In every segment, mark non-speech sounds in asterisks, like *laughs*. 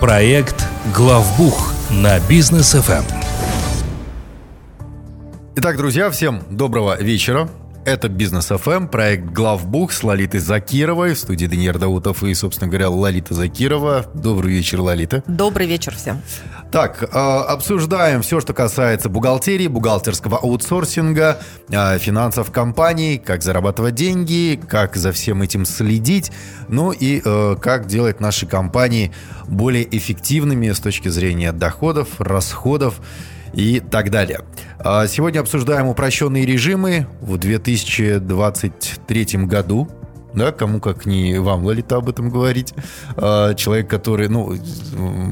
Проект «Главбух» на Business FM. Итак, друзья, всем доброго вечера. Это «Business FM», проект «Главбух» с Лолитой Закировой. В студии Даниил Даутов и, собственно говоря, Лолита Закирова. Добрый вечер, Лолита. Добрый вечер всем. Так, э, обсуждаем все, что касается бухгалтерии, бухгалтерского аутсорсинга, э, финансов компаний, как зарабатывать деньги, как за всем этим следить, ну и э, как делать наши компании более эффективными с точки зрения доходов, расходов и так далее. А Сегодня обсуждаем упрощенные режимы в 2023 году. Да, кому как не вам, Лолита, об этом говорить. А, Человек, который, ну,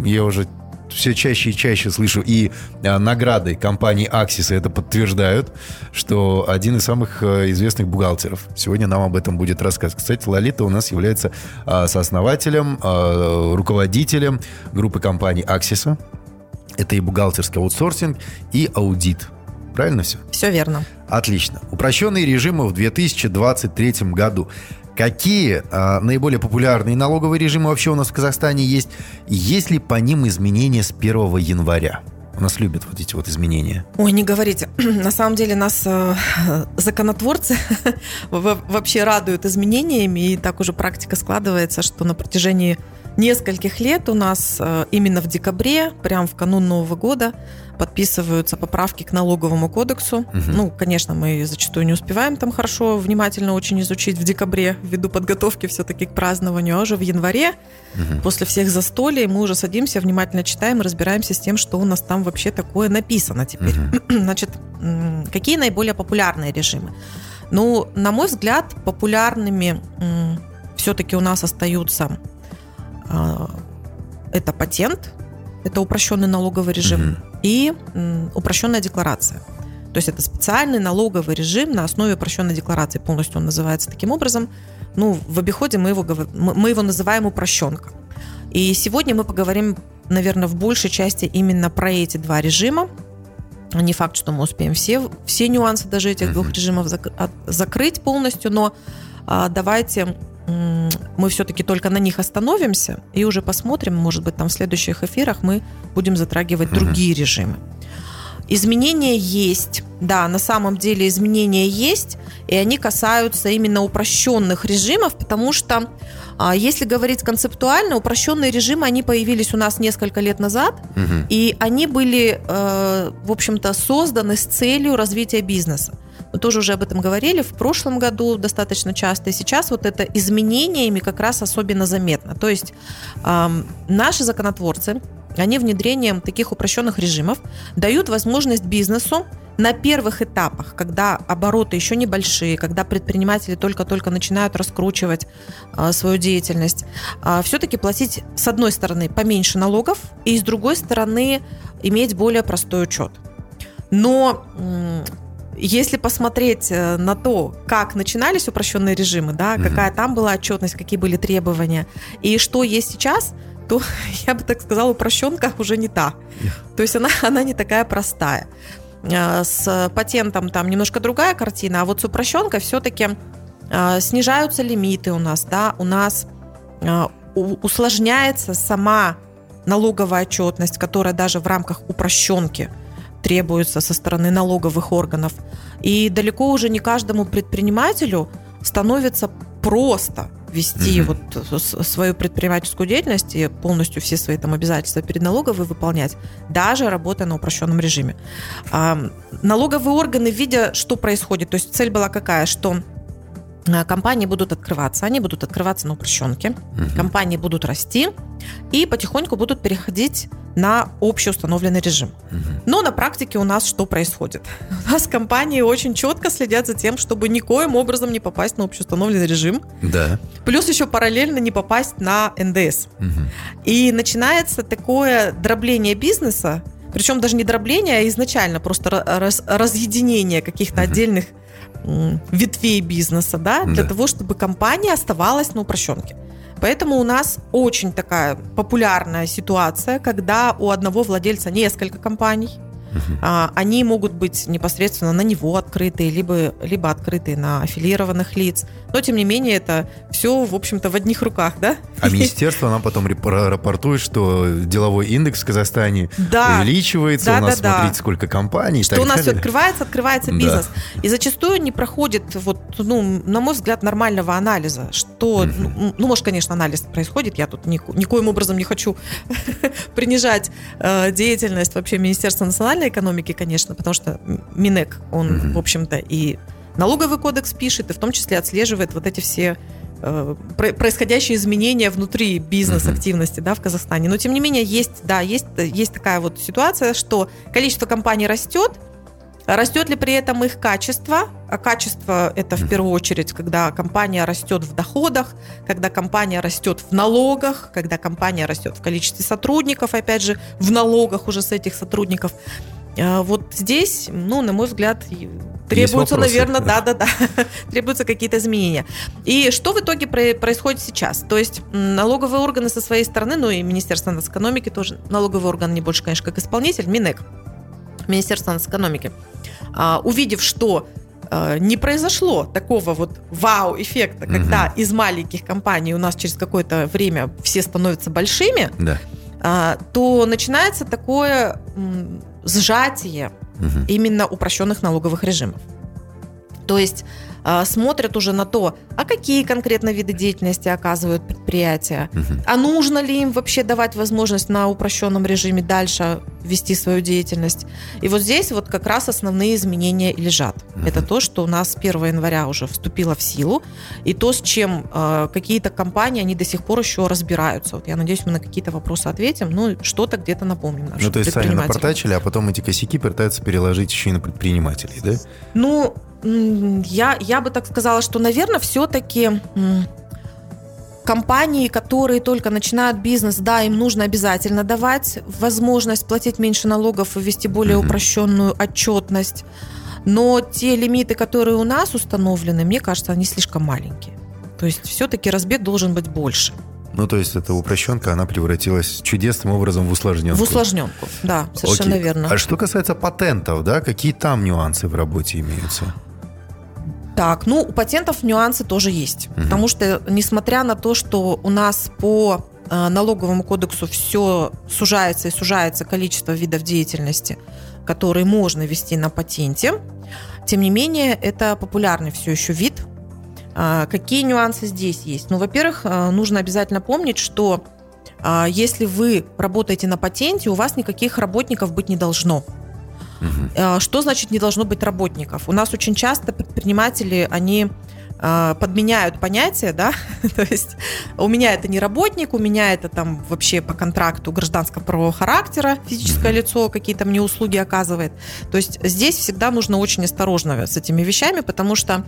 я уже все чаще и чаще слышу, и а, награды компании Axis это подтверждают, что один из самых а, известных бухгалтеров. Сегодня нам об этом будет рассказывать. Кстати, Лолита у нас является сооснователем, руководителем группы компаний Axis. Это и бухгалтерский аутсорсинг, и аудит. Правильно все? Все верно. Отлично. Упрощенные режимы в 2023 году. Какие а, наиболее популярные налоговые режимы вообще у нас в Казахстане есть? Есть ли по ним изменения с 1 января? У нас любят вот эти вот изменения. Ой, не говорите. *clears throat* На самом деле нас э, законотворцы *laughs* во- вообще радуют изменениями, и так уже практика складывается, что на протяжении нескольких лет у нас э, именно в декабре, прям в канун Нового года, подписываются поправки к налоговому кодексу. Ну, конечно, мы зачастую не успеваем там хорошо, внимательно очень изучить в декабре, ввиду подготовки все-таки к празднованию, а уже в январе, после всех застолий, мы уже садимся, внимательно читаем и разбираемся с тем, что у нас там вообще такое написано теперь. *clears throat* Значит, м, какие наиболее популярные режимы? Ну, на мой взгляд, популярными все-таки у нас остаются это патент, это упрощенный налоговый режим Мгм. и упрощенная декларация. То есть это специальный налоговый режим на основе упрощенной декларации. Полностью он называется таким образом. Ну, в обиходе мы его, мы его называем упрощенка. И сегодня мы поговорим, наверное, в большей части именно про эти два режима. Не факт, что мы успеем все, все нюансы даже этих двух режимов зак- от- закрыть полностью, но а, давайте мы все-таки только на них остановимся и уже посмотрим, может быть, там в следующих эфирах мы будем затрагивать другие режимы. Изменения есть, да, на самом деле изменения есть, и они касаются именно упрощенных режимов, потому что, а, если говорить концептуально, упрощенные режимы, они появились у нас несколько лет назад, Мгм. и они были, э, в общем-то, созданы с целью развития бизнеса. Тоже уже об этом говорили в прошлом году достаточно часто, и сейчас вот это изменениями как раз особенно заметно. То есть ам, наши законотворцы, они внедрением таких упрощенных режимов дают возможность бизнесу на первых этапах, когда обороты еще небольшие, когда предприниматели только-только начинают раскручивать а, свою деятельность, все-таки платить, с одной стороны, поменьше налогов, и с другой стороны, иметь более простой учет. Но если посмотреть э, на то, как начинались упрощенные режимы, да, Мгм. какая там была отчетность, какие были требования, и что есть сейчас, *laughs* то я бы так сказала, упрощенка уже не та. *laughs* То есть она, она не такая простая. Э, С патентом там немножко другая картина, а вот с упрощенкой все-таки снижаются лимиты у нас, да, у нас э, усложняется сама налоговая отчетность, которая даже в рамках упрощенки требуется со стороны налоговых органов. И далеко уже не каждому предпринимателю становится просто вести Мгм. вот свою предпринимательскую деятельность и полностью все свои там обязательства перед налоговой выполнять, даже работая на упрощенном режиме. А, налоговые органы, видя, что происходит, то есть цель была какая, что компании будут открываться, они будут открываться на упрощенке, Мгм. компании будут расти и потихоньку будут переходить на общеустановленный режим. Мгм. Но на практике у нас что происходит? *laughs* У нас компании очень четко следят за тем, чтобы никоим образом не попасть на общеустановленный режим, Да. плюс еще параллельно не попасть на НДС. Мгм. И начинается такое дробление бизнеса, причем даже не дробление, а изначально просто ра- раз- разъединение каких-то Мгм. отдельных ветвей бизнеса, да, для Да. того, чтобы компания оставалась на упрощенке. Поэтому у нас очень такая популярная ситуация, когда у одного владельца несколько компаний, А, они могут быть непосредственно на него открытые, либо, либо открытые на аффилированных лиц. Но, тем не менее, это все, в общем-то, в одних руках, да? А министерство нам потом рапортует, что деловой индекс в Казахстане да. увеличивается, да, у нас, да, смотрите, да. сколько компаний. Что у нас все открывается, открывается бизнес. Да. И зачастую не проходит, вот, ну, на мой взгляд, нормального анализа, что, ну, ну, может, конечно, анализ происходит, я тут ни, никоим образом не хочу *laughs* принижать э, деятельность вообще Министерства национальной экономики, конечно, потому что Минэк, он, в общем-то, и налоговый кодекс пишет, и в том числе отслеживает вот эти все э, происходящие изменения внутри бизнес-активности да, в Казахстане. Но тем не менее есть, да, есть, есть такая вот ситуация, что количество компаний растет, Растет ли при этом их качество? А качество это в первую очередь, когда компания растет в доходах, когда компания растет в налогах, когда компания растет в количестве сотрудников, опять же, в налогах уже с этих сотрудников. А вот здесь, ну, на мой взгляд, требуются, наверное, *laughs* да-да-да, *laughs* требуются какие-то изменения. И что в итоге происходит сейчас? То есть налоговые органы со своей стороны, ну и Министерство экономики тоже, налоговый орган не больше, конечно, как исполнитель, Минэк, Министерство экономики, а, увидев, что а, не произошло такого вот вау-эффекта, когда угу. из маленьких компаний у нас через какое-то время все становятся большими, да. А, то начинается такое сжатие угу. именно упрощенных налоговых режимов. То есть смотрят уже на то, а какие конкретно виды деятельности оказывают предприятия, угу. а нужно ли им вообще давать возможность на упрощенном режиме дальше вести свою деятельность. И вот здесь вот как раз основные изменения лежат. Угу. Это то, что у нас с 1 января уже вступило в силу, и то, с чем э, какие-то компании, они до сих пор еще разбираются. Вот я надеюсь, мы на какие-то вопросы ответим, ну, что-то где-то напомним. Ну, то есть сами напортачили, а потом эти косяки пытаются переложить еще и на предпринимателей, да? Ну, я, я бы так сказала, что, наверное, все-таки компании, которые только начинают бизнес, да, им нужно обязательно давать возможность платить меньше налогов и ввести более упрощенную отчетность. Но те лимиты, которые у нас установлены, мне кажется, они слишком маленькие. То есть все-таки разбег должен быть больше. Ну, то есть эта упрощенка, она превратилась чудесным образом в усложненку. В усложненку, да, совершенно Окей. верно. А что касается патентов, да, какие там нюансы в работе имеются? Так, ну, у патентов нюансы тоже есть. Угу. Потому что, несмотря на то, что у нас по э, налоговому кодексу все сужается и сужается количество видов деятельности, которые можно вести на патенте, тем не менее, это популярный все еще вид. А, какие нюансы здесь есть? Ну, во-первых, э, нужно обязательно помнить, что а, если вы работаете на патенте, у вас никаких работников быть не должно. Угу. Что значит не должно быть работников? У нас очень часто предприниматели, они а, подменяют понятие, да, *laughs* то есть у меня это не работник, у меня это там вообще по контракту гражданского правового характера, физическое лицо какие-то мне услуги оказывает. То есть здесь всегда нужно очень осторожно с этими вещами, потому что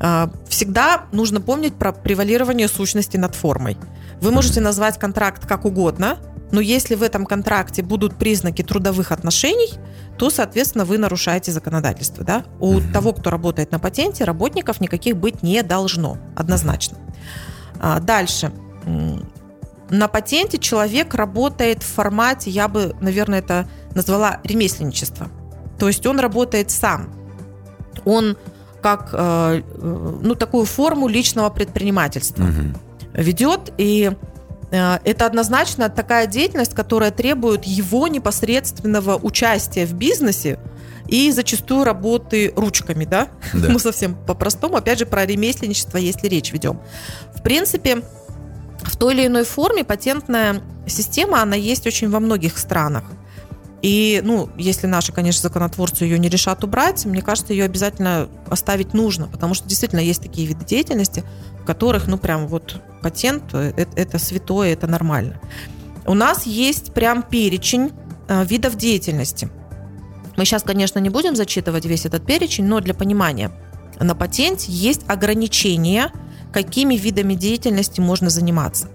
э, всегда нужно помнить про превалирование сущности над формой. Вы можете назвать контракт как угодно, но если в этом контракте будут признаки трудовых отношений, то, соответственно, вы нарушаете законодательство. Да? У mm того, кто работает на патенте, работников никаких быть не должно, однозначно. А, дальше. На патенте человек работает в формате, я бы, наверное, это назвала ремесленничество. То есть он работает сам. Он как э, э, ну, такую форму личного предпринимательства угу. ведет. И это однозначно такая деятельность, которая требует его непосредственного участия в бизнесе и зачастую работы ручками, да? да. Ну, совсем по-простому. Опять же, про ремесленничество, если речь ведем. В принципе, в той или иной форме патентная система, она есть очень во многих странах. И, ну, если наши, конечно, законотворцы ее не решат убрать, мне кажется, ее обязательно оставить нужно, потому что действительно есть такие виды деятельности, в которых, ну, прям вот патент это, это святое, это нормально. У нас есть прям перечень э, видов деятельности. Мы сейчас, конечно, не будем зачитывать весь этот перечень, но для понимания, на патенте есть ограничения, какими видами деятельности можно заниматься.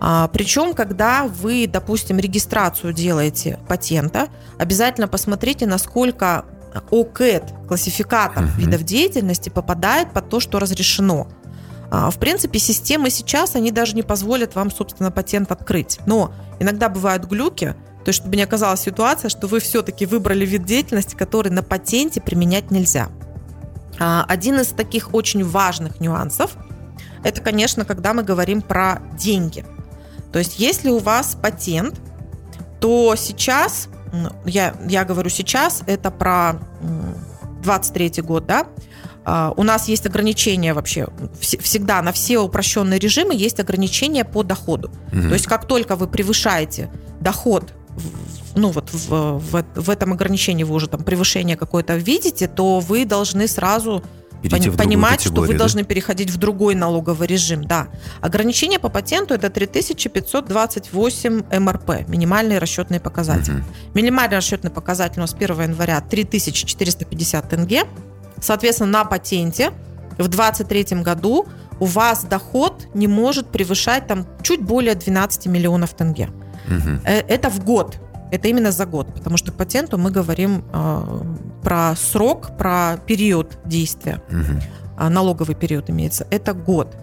А, причем, когда вы, допустим, регистрацию делаете патента, обязательно посмотрите, насколько ОКЭД, классификатор uh-huh. видов деятельности, попадает под то, что разрешено. А, в принципе, системы сейчас, они даже не позволят вам, собственно, патент открыть. Но иногда бывают глюки, То есть, чтобы не оказалась ситуация, что вы все-таки выбрали вид деятельности, который на патенте применять нельзя. А, один из таких очень важных нюансов – это, конечно, когда мы говорим про деньги. То есть, если у вас патент, то сейчас, я, я говорю сейчас, это про 23 год, да, а, у нас есть ограничения вообще всегда на все упрощенные режимы есть ограничения по доходу. Угу. То есть как только вы превышаете доход ну вот в, в, в этом ограничении вы уже там превышение какое-то видите, то вы должны сразу пон, понимать, что вы да? должны переходить в другой налоговый режим. Да. Ограничение по патенту это 3528 МРП, минимальный расчетный показатель. Угу. Минимальный расчетный показатель у нас 1 января 3450 тенге. Соответственно, на патенте в 2023 году у вас доход не может превышать там чуть более 12 миллионов тенге. Угу. Это в год. Это именно за год, потому что патенту мы говорим э, про срок, про период действия. Угу. Налоговый период имеется. Это год.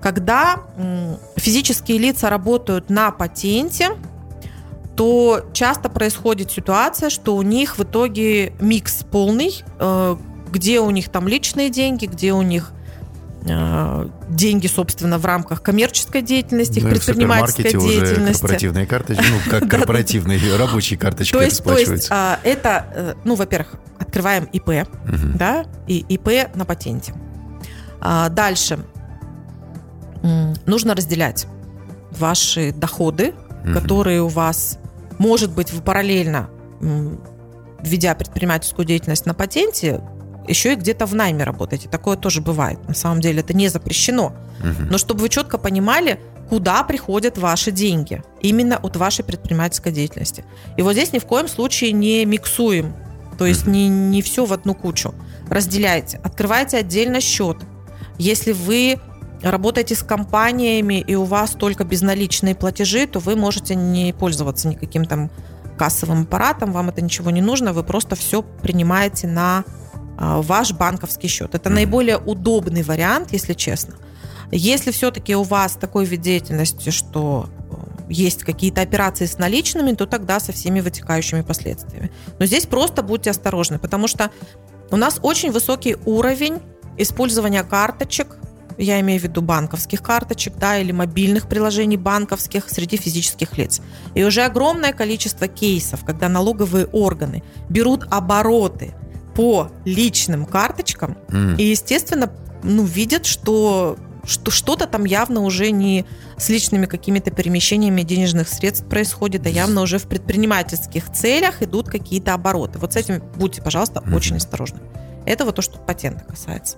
Когда э, физические лица работают на патенте, то часто происходит ситуация, что у них в итоге микс полный, э, где у них там личные деньги, где у них деньги, собственно, в рамках коммерческой деятельности, их ну, предпринимательской деятельности. Уже корпоративные карточки, ну, как *laughs* корпоративные рабочие карточки то есть, то есть а, это, э, ну, во-первых, открываем ИП, да, и ИП на патенте. А, дальше. Нужно разделять ваши доходы, которые у вас, может быть, вы параллельно ведя предпринимательскую деятельность на патенте, еще и где-то в найме работаете. Такое тоже бывает. На самом деле это не запрещено. Угу. Но чтобы вы четко понимали, куда приходят ваши деньги. Именно от вашей предпринимательской деятельности. И вот здесь ни в коем случае не миксуем. То есть не, не все в одну кучу. Разделяйте. Открывайте отдельно счет. Если вы работаете с компаниями и у вас только безналичные платежи, то вы можете не пользоваться никаким там кассовым аппаратом, вам это ничего не нужно, вы просто все принимаете на ваш банковский счет. Это наиболее удобный вариант, если честно. Если все-таки у вас такой вид деятельности, что э, есть какие-то операции с наличными, то тогда со всеми вытекающими последствиями. Но здесь просто будьте осторожны, потому что у нас очень высокий уровень использования карточек, я имею в виду банковских карточек, да, или мобильных приложений банковских среди физических лиц. И уже огромное количество кейсов, когда налоговые органы берут обороты по личным карточкам mm. и, естественно, ну, видят, что что что-то там явно уже не с личными какими-то перемещениями денежных средств происходит, а явно уже в предпринимательских целях идут какие-то обороты. Вот с этим будьте, пожалуйста, mm-hmm. очень осторожны. Это вот то, что патента касается.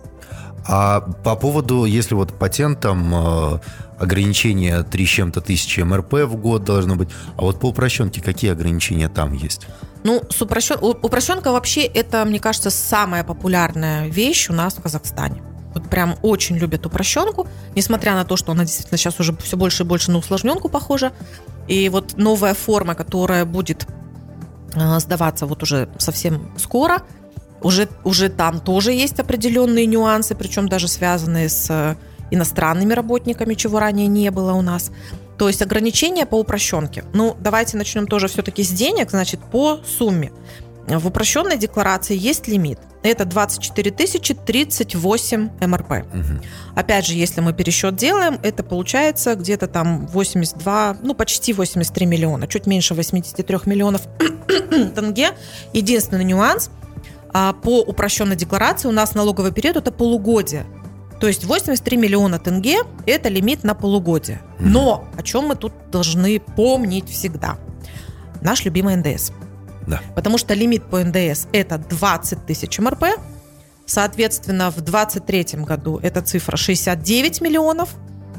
А по поводу, если вот патентом э, ограничение 3 с чем-то тысячи МРП в год должно быть, а вот по упрощенке какие ограничения там есть? Ну, с упрощен... упрощенка вообще это, мне кажется, самая популярная вещь у нас в Казахстане. Вот прям очень любят упрощенку, несмотря на то, что она действительно сейчас уже все больше и больше на усложненку похожа. И вот новая форма, которая будет э, сдаваться вот уже совсем скоро, уже, уже там тоже есть определенные нюансы, причем даже связанные с иностранными работниками, чего ранее не было у нас. То есть ограничения по упрощенке. Ну, давайте начнем тоже все-таки с денег, значит, по сумме. В упрощенной декларации есть лимит. Это 24 тысячи 38 МРП. Угу. Опять же, если мы пересчет делаем, это получается где-то там 82, ну почти 83 миллиона, чуть меньше 83 миллионов *coughs* тенге. Единственный нюанс – а по упрощенной декларации у нас налоговый период это полугодие. То есть 83 миллиона тенге – это лимит на полугодие. Но о чем мы тут должны помнить всегда? Наш любимый НДС. Да. Потому что лимит по НДС – это 20 тысяч МРП. Соответственно, в 2023 году эта цифра 69 миллионов.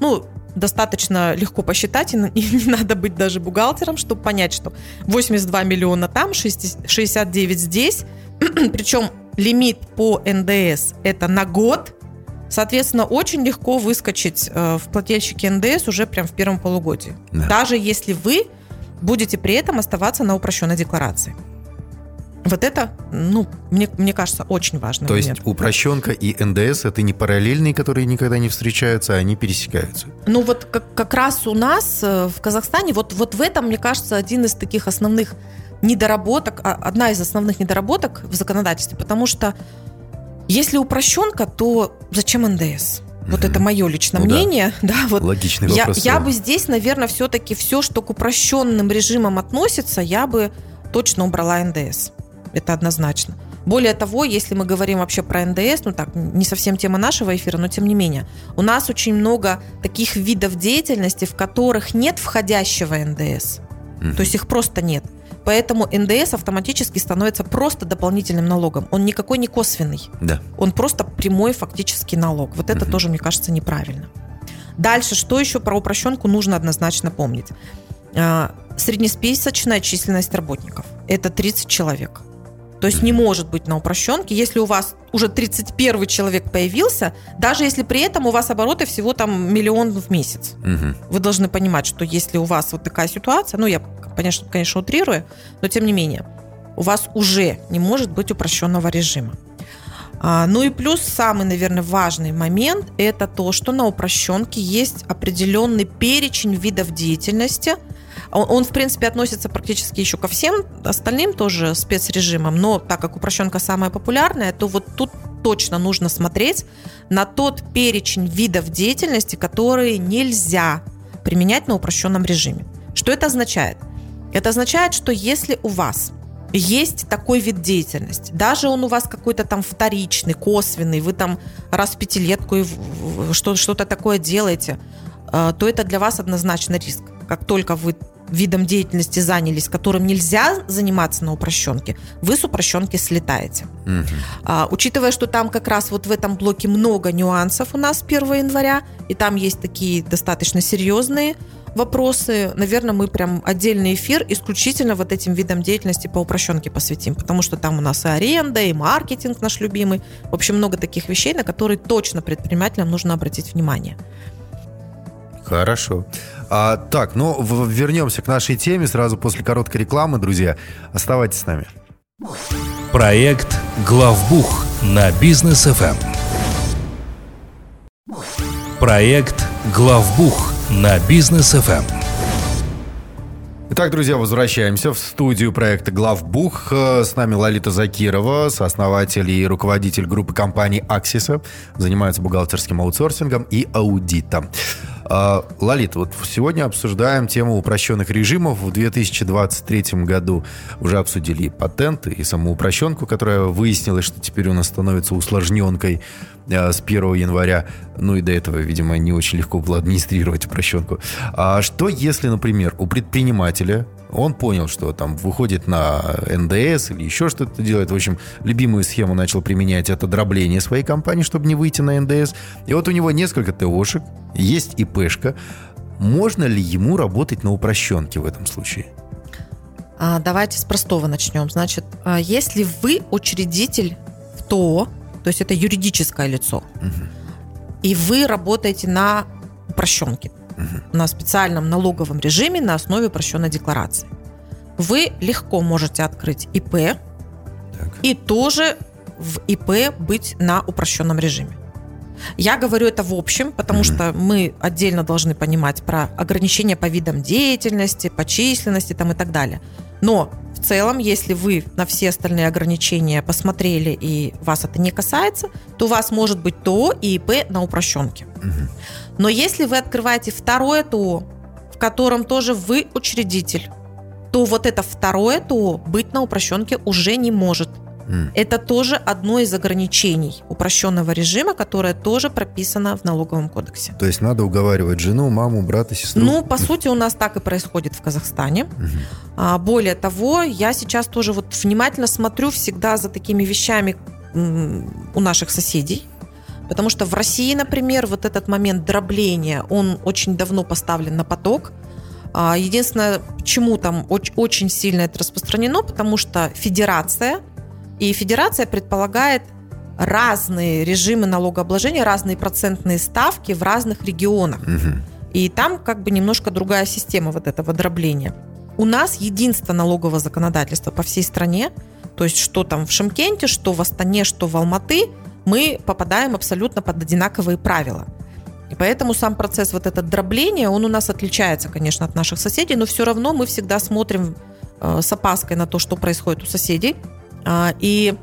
Ну, достаточно легко посчитать, *laughs* и не надо быть даже бухгалтером, чтобы понять, что 82 миллиона там, 69 здесь *clears throat* – Причем лимит по НДС это на год. Соответственно, очень легко выскочить э, в плательщике НДС уже прям в первом полугодии. Да. Даже если вы будете при этом оставаться на упрощенной декларации. Вот это, ну, мне, мне кажется, очень важно. То есть упрощенка и НДС это не параллельные, которые никогда не встречаются, а они пересекаются. Ну вот как, как раз у нас э, в Казахстане, вот, вот в этом, мне кажется, один из таких основных недоработок, а, одна из основных недоработок в законодательстве, потому что если упрощенка, то зачем НДС? Вот mm-hmm. это мое личное ну, мнение. Да. *laughs* Да, вот Логичный вопрос. Я, я бы здесь, наверное, все-таки все, что к упрощенным режимам относится, я бы точно убрала НДС. Это однозначно. Более того, если мы говорим вообще про НДС, ну так, не совсем тема нашего эфира, но тем не менее, у нас очень много таких видов деятельности, в которых нет входящего НДС. Mm-hmm. То есть их просто нет. Поэтому НДС автоматически становится просто дополнительным налогом. Он никакой не косвенный. Да. Он просто прямой фактический налог. Вот это угу. тоже, мне кажется, неправильно. Дальше, что еще про упрощенку нужно однозначно помнить. А, среднесписочная численность работников – это 30 человек. То есть не может быть на упрощенке, если у вас уже 31 человек появился, даже если при этом у вас обороты всего там миллион в месяц. Угу. Вы должны понимать, что если у вас вот такая ситуация, ну я, конечно, конечно, утрирую, но тем не менее, у вас уже не может быть упрощенного режима. А, ну и плюс самый, наверное, важный момент – это то, что на упрощенке есть определенный перечень видов деятельности – он, он, в принципе, относится практически еще ко всем остальным тоже спецрежимам, но так как упрощенка самая популярная, то вот тут точно нужно смотреть на тот перечень видов деятельности, которые нельзя применять на упрощенном режиме. Что это означает? Это означает, что если у вас есть такой вид деятельности, даже он у вас какой-то там вторичный, косвенный, вы там раз в пятилетку что-то такое делаете, э, то это для вас однозначно риск. Как только вы видом деятельности занялись, которым нельзя заниматься на упрощенке, вы с упрощенки слетаете. Угу. А, учитывая, что там как раз вот в этом блоке много нюансов у нас 1 января, и там есть такие достаточно серьезные вопросы, наверное, мы прям отдельный эфир исключительно вот этим видам деятельности по упрощенке посвятим, потому что там у нас и аренда, и маркетинг наш любимый. В общем, много таких вещей, на которые точно предпринимателям нужно обратить внимание. Хорошо. А, так, ну в- вернемся к нашей теме сразу после короткой рекламы, друзья. Оставайтесь с нами. Проект Главбух на бизнес FM. Проект Главбух на бизнес FM. Итак, друзья, возвращаемся в студию проекта «Главбух». С нами Лолита Закирова, сооснователь и руководитель группы компаний «Аксиса». Занимается бухгалтерским аутсорсингом и аудитом. А, Лолит, вот сегодня обсуждаем тему упрощенных режимов. В 2023 году уже обсудили и патенты, и саму упрощенку, которая выяснилась, что теперь у нас становится усложненкой а, с 1 января. Ну и до этого, видимо, не очень легко было администрировать упрощенку. А что если, например, у предпринимателя он понял, что там выходит на НДС или еще что-то делает. В общем, любимую схему начал применять это дробление своей компании, чтобы не выйти на НДС. И вот у него несколько ТОшек, есть ИПшка. Можно ли ему работать на упрощенке в этом случае? А, давайте с простого начнем. Значит, а, если вы учредитель в ТО, то есть это юридическое лицо, угу. и вы работаете на упрощенке, угу. на специальном налоговом режиме на основе упрощенной декларации. Вы легко можете открыть ИП так. и тоже в ИП быть на упрощенном режиме. Я говорю это в общем, потому mm что мы отдельно должны понимать про ограничения по видам деятельности, по численности там и так далее. Но в целом, если вы на все остальные ограничения посмотрели и вас это не касается, то у вас может быть ТО и ИП на упрощенке. Но если вы открываете второе ТО, в котором тоже вы учредитель, то вот это второе ТО быть на упрощенке уже не может. Mm. Это тоже одно из ограничений упрощенного режима, которое тоже прописано в налоговом кодексе. То есть надо уговаривать жену, маму, брата, сестру? Ну, по сути, у нас так и происходит в Казахстане. Mm-hmm. А, более того, я сейчас тоже вот внимательно смотрю всегда за такими вещами у наших соседей. Потому что в России, например, вот этот момент дробления, он очень давно поставлен на поток. А, единственное, почему там очень сильно это распространено, потому что федерация, и федерация предполагает разные режимы налогообложения, разные процентные ставки в разных регионах. Угу. И там как бы немножко другая система вот этого дробления. У нас единство налогового законодательства по всей стране То есть, что там в Шимкенте, что в Астане, что в Алматы, мы попадаем абсолютно под одинаковые правила. И поэтому сам процесс вот этот дробления, он у нас отличается, конечно, от наших соседей, но все равно мы всегда смотрим э, с опаской на то, что происходит у соседей. А, и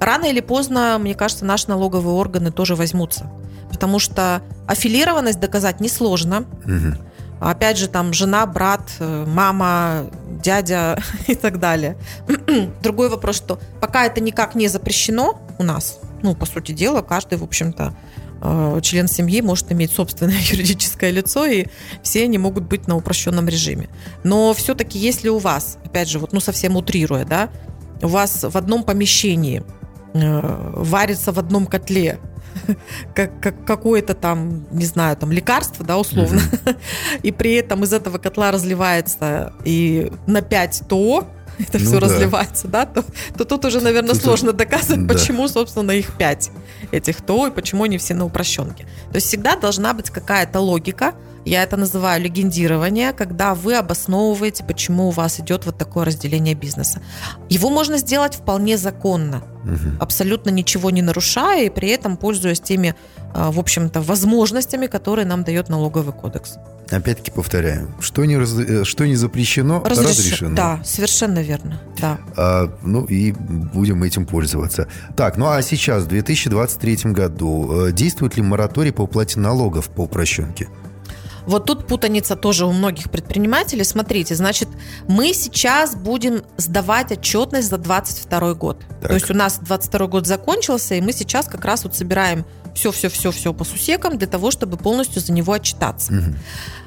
рано или поздно, мне кажется, наши налоговые органы тоже возьмутся. Потому что аффилированность доказать несложно. Мгм. Опять же, там жена, брат, э, мама, дядя *laughs* и так далее. *clears throat* Другой вопрос, что пока это никак не запрещено у нас, ну, по сути дела, каждый, в общем-то, э, член семьи может иметь собственное *laughs* юридическое лицо, и все они могут быть на упрощенном режиме. Но все-таки, если у вас, опять же, вот, ну, совсем утрируя, да, у вас в одном помещении э, варится в одном котле *laughs* как, как какое-то там, не знаю, там лекарство, да, условно, *laughs* и при этом из этого котла разливается и на 5 ТО, *laughs* это Ну все да. разливается, да, то, то тут уже, наверное, Тут- сложно доказывать, да. почему, собственно, их 5 этих ТО и почему они все на упрощенке. То есть всегда должна быть какая-то логика, я это называю легендирование, когда вы обосновываете, почему у вас идет вот такое разделение бизнеса. Его можно сделать вполне законно, Мгм. абсолютно ничего не нарушая и при этом пользуясь теми, а, в общем-то, возможностями, которые нам дает налоговый кодекс. Опять-таки повторяю, что не, раз- э, что не запрещено, Разреш- разрешено. Да, совершенно верно. Да. А, ну и будем этим пользоваться. Так, ну а сейчас, в 2023 году, э, действует ли мораторий по уплате налогов по упрощенке? Вот тут путаница тоже у многих предпринимателей. Смотрите, значит, мы сейчас будем сдавать отчетность за 22 год. Так. То есть у нас 22 год закончился, и мы сейчас как раз вот собираем все-все-все-все по сусекам для того, чтобы полностью за него отчитаться. Мгм.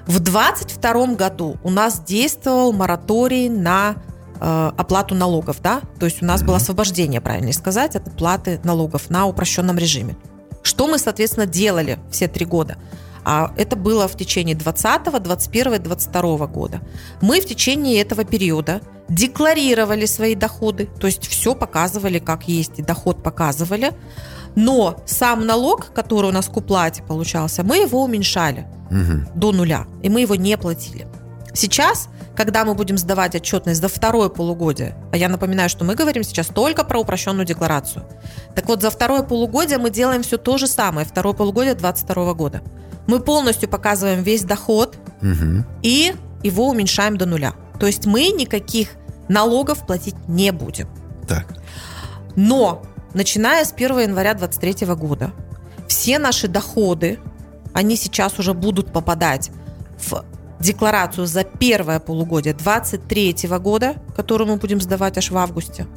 В 22 году у нас действовал мораторий на э, оплату налогов, да? То есть у нас было освобождение, правильнее сказать, от оплаты налогов на упрощенном режиме. Что мы, соответственно, делали все три года? А это было в течение 20, 21 и 22 года. Мы в течение этого периода декларировали свои доходы, то есть все показывали как есть, и доход показывали. Но сам налог, который у нас к уплате получался, мы его уменьшали Мгм. до нуля, и мы его не платили. Сейчас, когда мы будем сдавать отчетность за второе полугодие, а я напоминаю, что мы говорим сейчас только про упрощенную декларацию. Так вот, за второе полугодие мы делаем все то же самое, второе полугодие 2022 года. Мы полностью показываем весь доход Мгм. и его уменьшаем до нуля. То есть мы никаких налогов платить не будем. Так. Но начиная с 1 января 2023 года все наши доходы, они сейчас уже будут попадать в декларацию за первое полугодие 2023 года, которую мы будем сдавать аж в августе.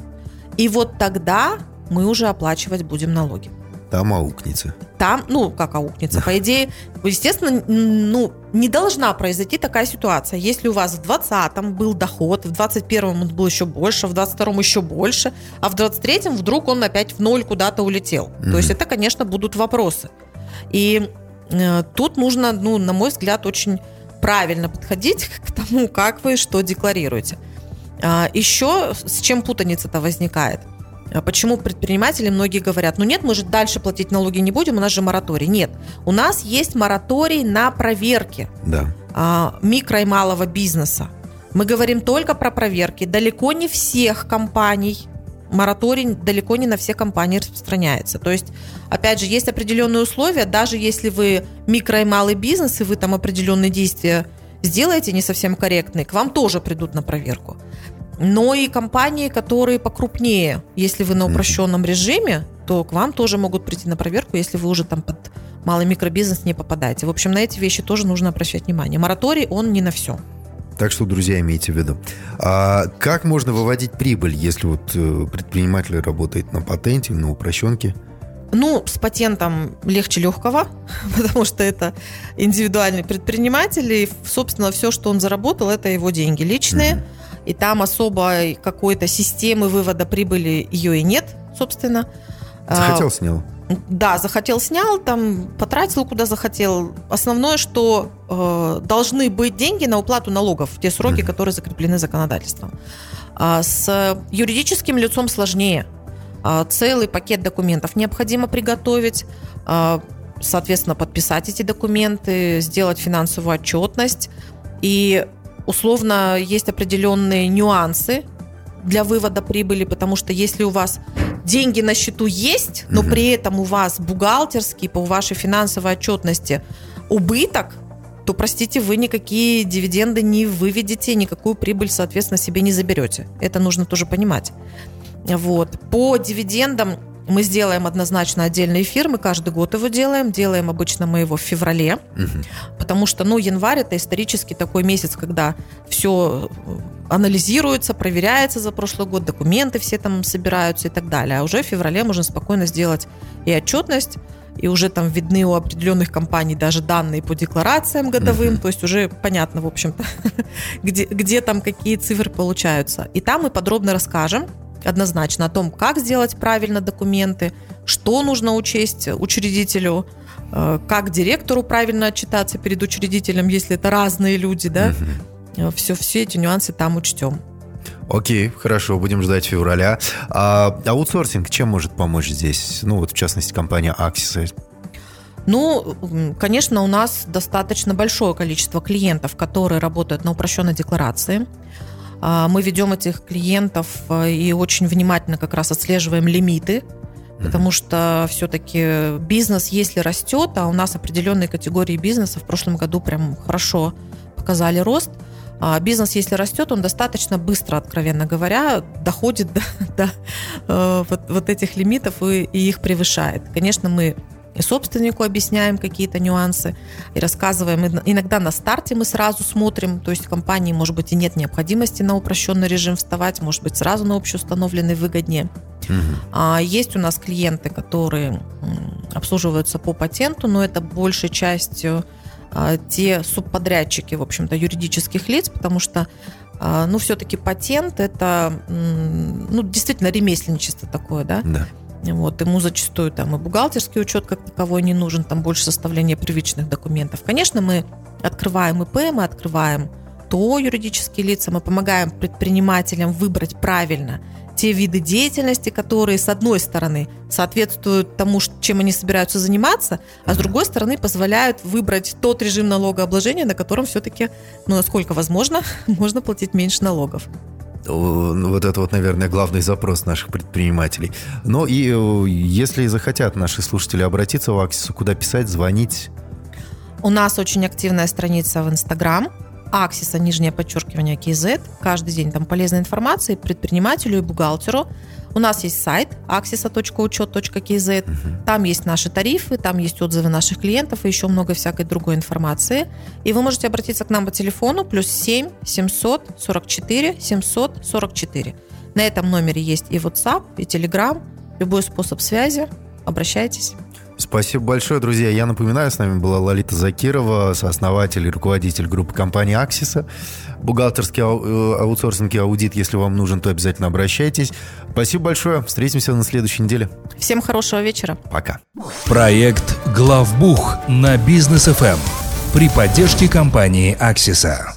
И вот тогда мы уже оплачивать будем налоги. Там аукнется. Там, ну, как аукнется, по идее, естественно, ну, не должна произойти такая ситуация. Если у вас в 20-м был доход, в 21-м он был еще больше, в 22-м еще больше, а в 23-м вдруг он опять в ноль куда-то улетел. Мгм. То есть это, конечно, будут вопросы. И э, тут нужно, ну, на мой взгляд, очень правильно подходить *laughs* к тому, как вы что декларируете. А, еще с чем путаница-то возникает? А Почему предприниматели многие говорят, ну нет, мы же дальше платить налоги не будем, у нас же мораторий. Нет, у нас есть мораторий на проверки Да. а, микро и малого бизнеса. Мы говорим только про проверки. Далеко не всех компаний мораторий далеко не на все компании распространяется. То есть, опять же, есть определенные условия, даже если вы микро и малый бизнес, и вы там определенные действия сделаете не совсем корректные, к вам тоже придут на проверку. Но и компании, которые покрупнее, если вы на упрощенном режиме, то к вам тоже могут прийти на проверку, если вы уже там под малый микробизнес не попадаете. В общем, на эти вещи тоже нужно обращать внимание. Мораторий, он не на все. Так что, друзья, имейте в виду. А как можно выводить прибыль, если вот э, предприниматель работает на патенте, на упрощенке? Ну, с патентом легче легкого, *laughs* потому что это индивидуальный предприниматель, и, собственно, все, что он заработал, это его деньги личные, Мгм. И там особо какой-то системы вывода прибыли ее и нет, собственно. А, Захотел, снял. Да, захотел, снял, там потратил куда захотел. Основное, что э, должны быть деньги на уплату налогов в те сроки, которые закреплены законодательством. А с юридическим лицом сложнее. А, целый пакет документов необходимо приготовить, а, соответственно, подписать эти документы, сделать финансовую отчетность. И условно есть определенные нюансы для вывода прибыли, потому что если у вас деньги на счету есть, но при этом у вас бухгалтерский по вашей финансовой отчетности убыток, то, простите, вы никакие дивиденды не выведете, никакую прибыль, соответственно, себе не заберете. Это нужно тоже понимать. Вот. По дивидендам мы сделаем однозначно отдельный эфир, мы каждый год его делаем, делаем обычно мы его в феврале, угу. потому что, ну, январь это исторически такой месяц, когда все э, анализируется, проверяется за прошлый год, документы все там собираются и так далее. А уже в феврале можно спокойно сделать и отчетность, и уже там видны у определенных компаний даже данные по декларациям годовым, uh-huh. то есть уже понятно, в общем-то, *laughs* где, где там какие цифры получаются. И там мы подробно расскажем, однозначно о том, как сделать правильно документы, что нужно учесть учредителю, э, как директору правильно отчитаться перед учредителем, если это разные люди, да, угу. все, все эти нюансы там учтем. Окей, хорошо, будем ждать февраля. А аутсорсинг чем может помочь здесь? Ну, вот в частности, компания Axis. Ну, конечно, у нас достаточно большое количество клиентов, которые работают на упрощенной декларации. А, мы ведем этих клиентов э, и очень внимательно как раз отслеживаем лимиты, потому что все-таки бизнес, если растет, а у нас определенные категории бизнеса в прошлом году прям хорошо показали рост, а бизнес, если растет, он достаточно быстро, откровенно говоря, доходит *laughs* до, до э, вот, вот этих лимитов и, и их превышает. Конечно, мы и собственнику объясняем какие-то нюансы и рассказываем. Иногда на старте мы сразу смотрим, то есть компании, может быть, и нет необходимости на упрощенный режим вставать, может быть, сразу на общеустановленный выгоднее. Угу. А есть у нас клиенты, которые обслуживаются по патенту, но это большей частью а, те субподрядчики, в общем-то, юридических лиц, потому что а, ну, все-таки патент это, ну, действительно ремесленничество такое, да? Да. Вот, ему зачастую там и бухгалтерский учет как таковой не нужен, там больше составления первичных документов. Конечно, мы открываем ИП, мы открываем то юридические лица, мы помогаем предпринимателям выбрать правильно те виды деятельности, которые, с одной стороны, соответствуют тому, чем они собираются заниматься, а с другой стороны, позволяют выбрать тот режим налогообложения, на котором все-таки, ну, насколько возможно, *laughs* можно платить меньше налогов. Вот это вот, наверное, главный запрос наших предпринимателей. Но и э, если захотят наши слушатели обратиться в Аксису, куда писать, звонить? У нас очень активная страница в Инстаграм. Аксиса, нижнее подчеркивание, KZ. Каждый день там полезная информация предпринимателю и бухгалтеру. У нас есть сайт axisa.учет.kz. Угу. Там есть наши тарифы, там есть отзывы наших клиентов и еще много всякой другой информации. И вы можете обратиться к нам по телефону плюс 7 744 744. На этом номере есть и WhatsApp, и Telegram, любой способ связи. Обращайтесь. Спасибо большое, друзья. Я напоминаю, с нами была Лолита Закирова, сооснователь и руководитель группы компании «Аксиса». Бухгалтерский ау- э, аутсорсинг и аудит, если вам нужен, то обязательно обращайтесь. Спасибо большое. Встретимся на следующей неделе. Всем хорошего вечера. Пока. Проект «Главбух» на Бизнес ФМ при поддержке компании «Аксиса».